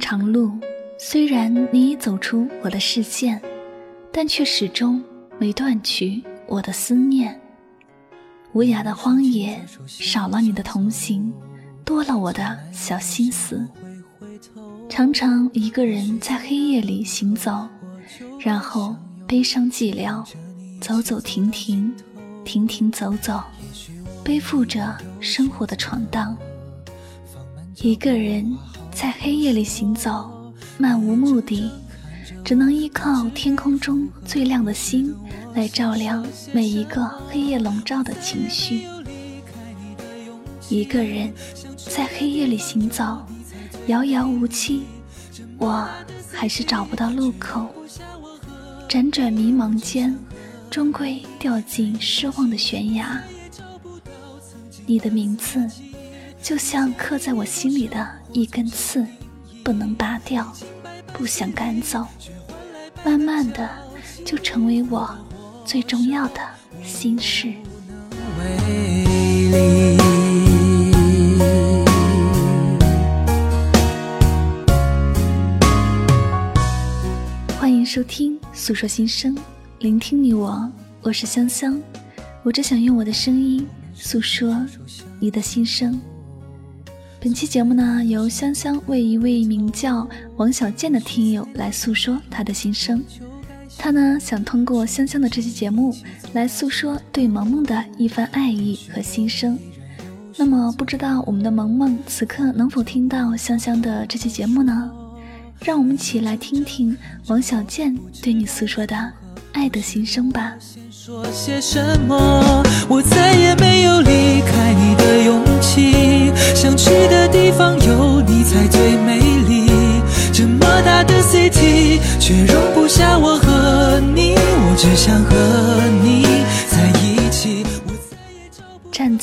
长路，虽然你已走出我的视线，但却始终没断去我的思念。无涯的荒野，少了你的同行，多了我的小心思。常常一个人在黑夜里行走，然后悲伤寂寥，走走停停，停停走走，背负着生活的闯荡。一个人在黑夜里行走，漫无目的，只能依靠天空中最亮的星来照亮每一个黑夜笼罩的情绪。一个人在黑夜里行走，遥遥无期，我还是找不到路口。辗转迷茫间，终归掉进失望的悬崖。你的名字。就像刻在我心里的一根刺，不能拔掉，不想赶走，慢慢的就成为我最重要的心事。欢迎收听诉说心声，聆听你我，我是香香，我只想用我的声音诉说你的心声。本期节目呢，由香香为一位名叫王小贱的听友来诉说他的心声。他呢想通过香香的这期节目来诉说对萌萌的一番爱意和心声。那么，不知道我们的萌萌此刻能否听到香香的这期节目呢？让我们一起来听听王小贱对你诉说的爱的心声吧。说些什么？我再也没有离开你的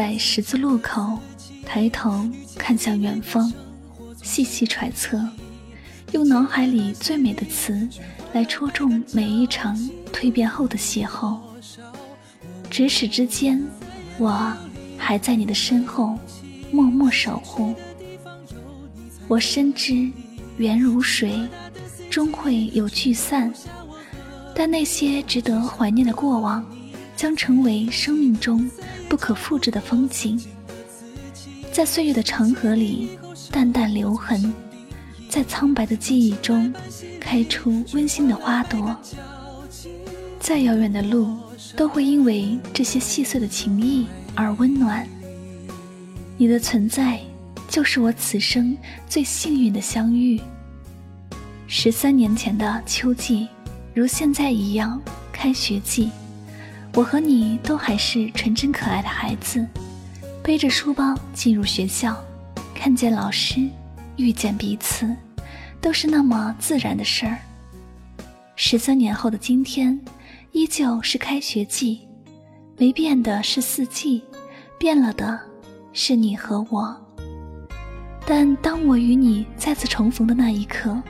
在十字路口，抬头看向远方，细细揣测，用脑海里最美的词来戳中每一场蜕变后的邂逅。咫尺之间，我还在你的身后默默守护。我深知缘如水，终会有聚散，但那些值得怀念的过往，将成为生命中不可复制的风景，在岁月的长河里淡淡留痕，在苍白的记忆中开出温馨的花朵。再遥远的路。都会因为这些细碎的情谊而温暖。你的存在，就是我此生最幸运的相遇。十三年前的秋季，如现在一样，开学季，我和你都还是纯真可爱的孩子，背着书包进入学校，看见老师，遇见彼此，都是那么自然的事儿。十三年后的今天。依旧是开学季，没变的是四季，变了的是你和我。但当我与你再次重逢的那一刻，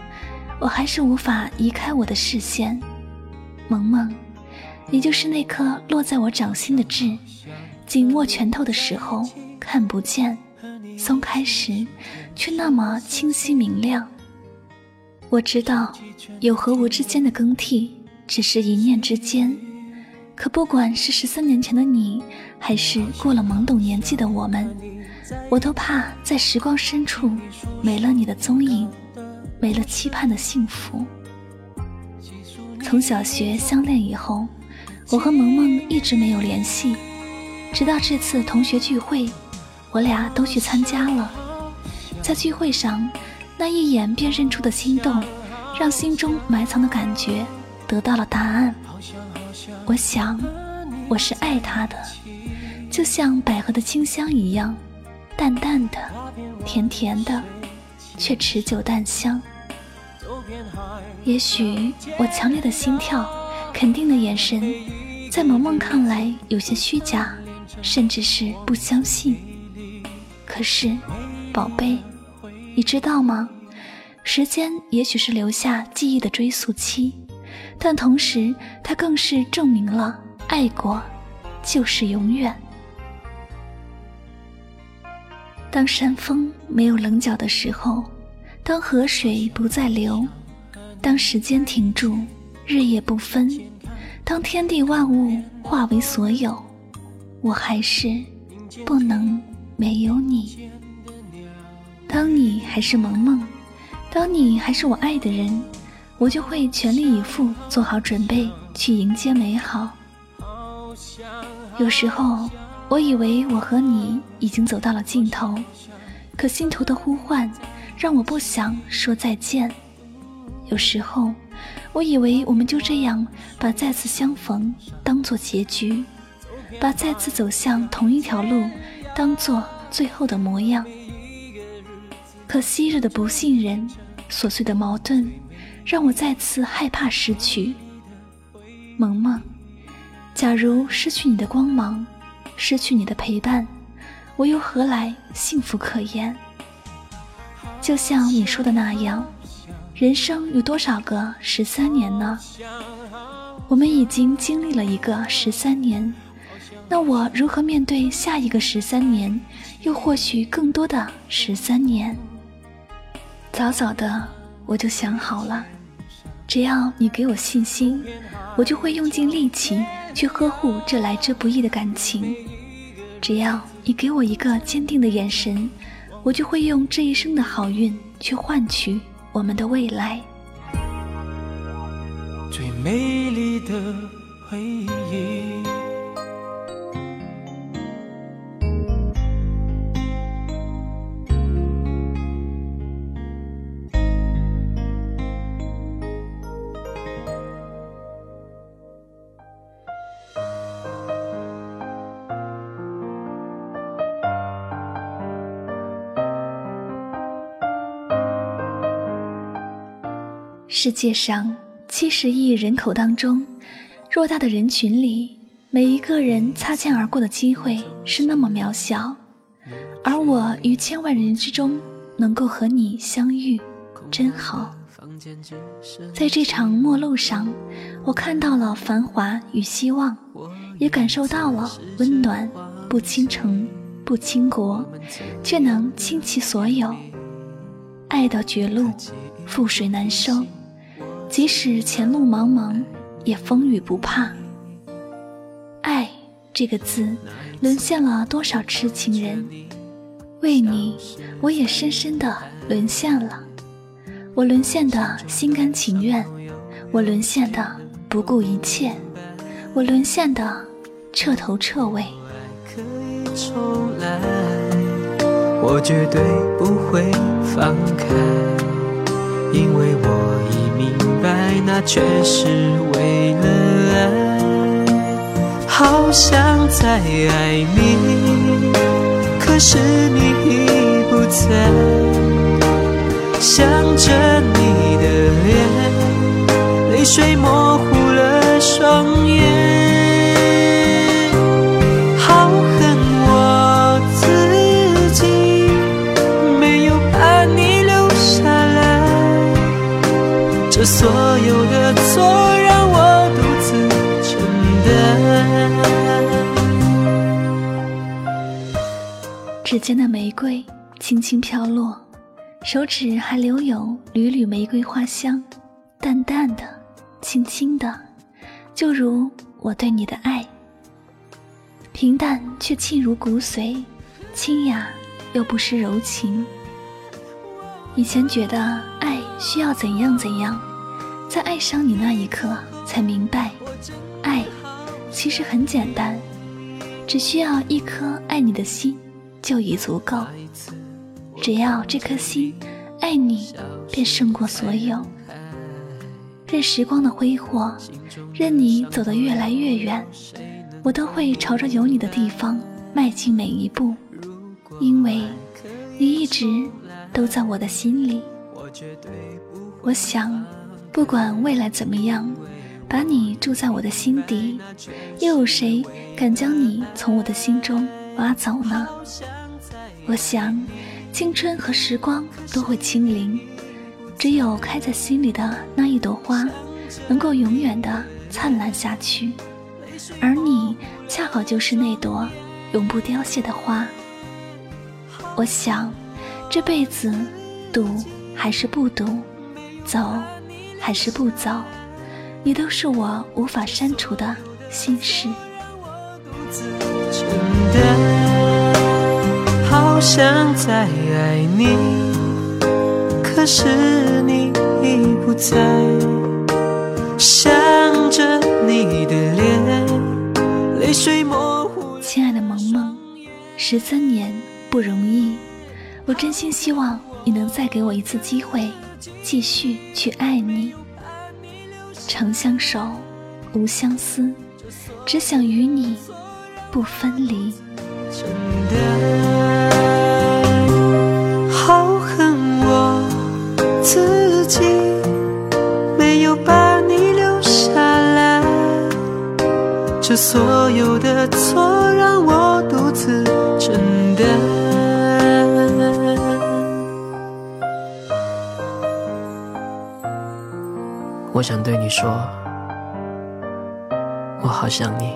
我还是无法移开我的视线。萌萌，你就是那颗落在我掌心的痣，紧握拳头的时候看不见，松开时却那么清晰明亮。我知道有和无之间的更替。只是一念之间，可不管是十三年前的你，还是过了懵懂年纪的我们，我都怕在时光深处没了你的踪影，没了期盼的幸福。从小学相恋以后，我和萌萌一直没有联系，直到这次同学聚会，我俩都去参加了。在聚会上，那一眼便认出的心动，让心中埋藏的感觉。得到了答案，我想，我是爱他的，就像百合的清香一样，淡淡的，甜甜的，却持久淡香。也许我强烈的心跳，肯定的眼神，在萌萌看来有些虚假，甚至是不相信。可是，宝贝，你知道吗？时间也许是留下记忆的追溯期。但同时，它更是证明了爱过就是永远。当山峰没有棱角的时候，当河水不再流，当时间停住，日夜不分，当天地万物化为所有，我还是不能没有你。当你还是萌萌，当你还是我爱的人，我就会全力以赴做好准备去迎接美好。有时候，我以为我和你已经走到了尽头，可心头的呼唤。让我不想说再见。有时候，我以为我们就这样把再次相逢当做结局，把再次走向同一条路当做最后的模样。可昔日的不信任、琐碎的矛盾，让我再次害怕失去。萌萌，假如失去你的光芒，失去你的陪伴，我又何来幸福可言？就像你说的那样，人生有多少个十三年呢？我们已经经历了一个十三年，那我如何面对下一个十三年，又或许更多的十三年？早早的我就想好了，只要你给我信心，我就会用尽力气去呵护这来之不易的感情；只要你给我一个坚定的眼神。我就会用这一生的好运去换取我们的未来。最美丽的回忆。世界上七十亿人口当中，偌大的人群里，每一个人擦肩而过的机会是那么渺小，而我于千万人之中能够和你相遇，真好。在这场陌路上，我看到了繁华与希望，也感受到了温暖。不倾城，不倾国，却能倾其所有。爱到绝路，覆水难收。即使前路茫茫，也风雨不怕。爱这个字，沦陷了多少痴情人？为你，我也深深的沦陷了。我沦陷的心甘情愿，我沦陷的不顾一切，我沦陷的彻头彻尾。我绝对不会放开，因为我已明白。那却是为了爱，好想再爱你，可是你已不在。想着你的脸，泪水模糊了双眼。所有的错让我独自承担。指尖的玫瑰轻轻飘落，手指还留有缕缕玫瑰花香，淡淡的，轻轻的，就如我对你的爱。平淡却沁入骨髓，清雅又不失柔情。以前觉得爱需要怎样怎样。在爱上你那一刻，才明白，爱其实很简单，只需要一颗爱你的心就已足够。只要这颗心爱你，便胜过所有。任时光的挥霍，任你走得越来越远，我都会朝着有你的地方迈进每一步，因为你一直都在我的心里。我想。不管未来怎么样，把你住在我的心底，又有谁敢将你从我的心中挖走呢？我想，青春和时光都会清零，只有开在心里的那一朵花，能够永远的灿烂下去。而你，恰好就是那朵永不凋谢的花。我想，这辈子，赌。还是不读，走还是不走，你都是我无法删除的心事。好想再爱你，可是你已不在。想着你的脸，泪水模糊。亲爱的萌萌，十三年不容易，我真心希望你能再给我一次机会，继续去爱你。长相守，无相思，只想与你不分离。真的好恨我自己，没有把你留下来。这所有的错我想对你说，我好想你。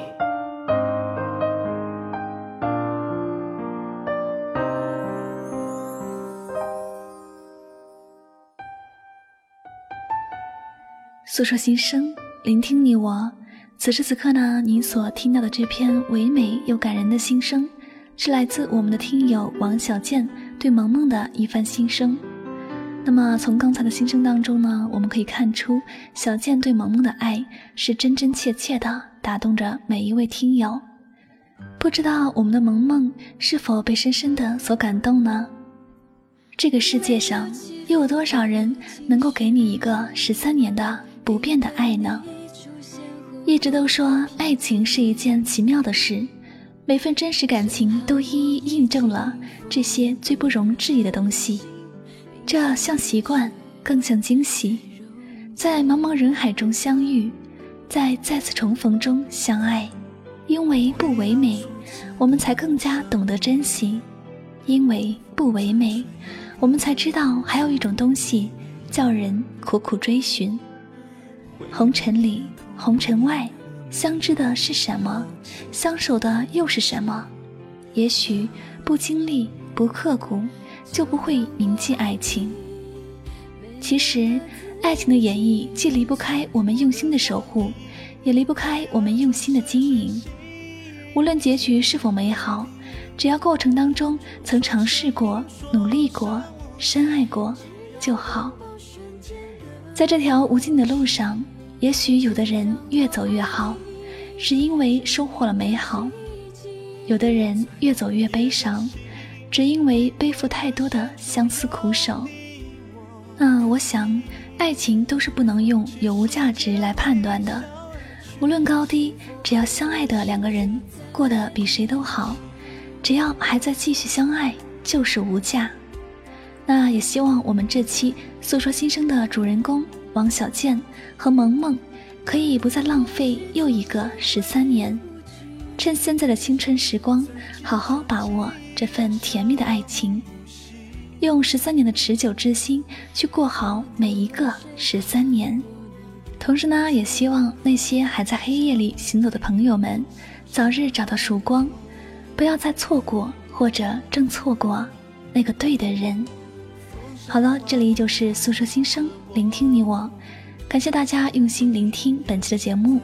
诉说心声，聆听你我。此时此刻呢，您所听到的这篇唯美又感人的心声，是来自我们的听友王小贱对萌萌的一番心声。那么从刚才的心声当中呢，我们可以看出小贱对萌萌的爱是真真切切的打动着每一位听友。不知道我们的萌萌是否被深深的所感动呢？这个世界上又有多少人能够给你一个十三年的？不变的爱呢？一直都说爱情是一件奇妙的事，每份真实感情都一一印证了这些最不容置疑的东西。这像习惯，更像惊喜。在茫茫人海中相遇，在再次重逢中相爱，因为不唯美，我们才更加懂得珍惜；因为不唯美，我们才知道还有一种东西叫人苦苦追寻。红尘里，红尘外，相知的是什么？相守的又是什么？也许不经历、不刻骨，就不会铭记爱情。其实，爱情的演绎既离不开我们用心的守护，也离不开我们用心的经营。无论结局是否美好，只要过程当中曾尝试过、努力过、深爱过，就好。在这条无尽的路上，也许有的人越走越好，是因为收获了美好；有的人越走越悲伤，只因为背负太多的相思苦守。那我想，爱情都是不能用有无价值来判断的，无论高低，只要相爱的两个人过得比谁都好，只要还在继续相爱，就是无价。那也希望我们这期诉说心声的主人公王小贱和萌萌，可以不再浪费又一个十三年，趁现在的青春时光，好好把握这份甜蜜的爱情，用十三年的持久之心去过好每一个十三年。同时呢，也希望那些还在黑夜里行走的朋友们，早日找到曙光，不要再错过或者正错过那个对的人。好了，这里就是诉说心声，聆听你我。感谢大家用心聆听本期的节目。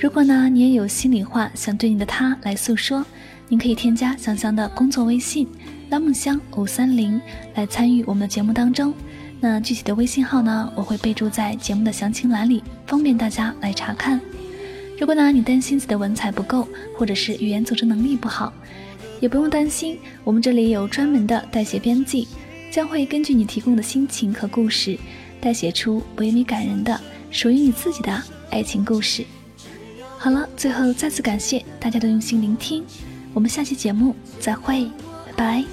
如果呢，你也有心里话想对你的他来诉说，您可以添加香香的工作微信“拉梦香五三零”来参与我们的节目当中。那具体的微信号呢，我会备注在节目的详情栏里，方便大家来查看。如果呢，你担心自己的文采不够，或者是语言组织能力不好，也不用担心，我们这里有专门的代写编辑。将会根据你提供的心情和故事，代写出唯美感人的属于你自己的爱情故事。好了，最后再次感谢大家的用心聆听，我们下期节目再会，拜拜。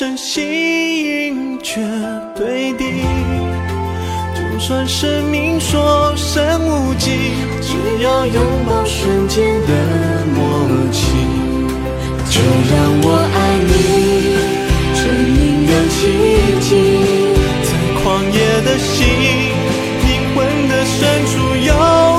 中深深吸引，绝对的。就算生命所剩无几，只要拥抱瞬间的默契，就让我爱你，成一个奇迹，在狂野的心，灵魂的深处有。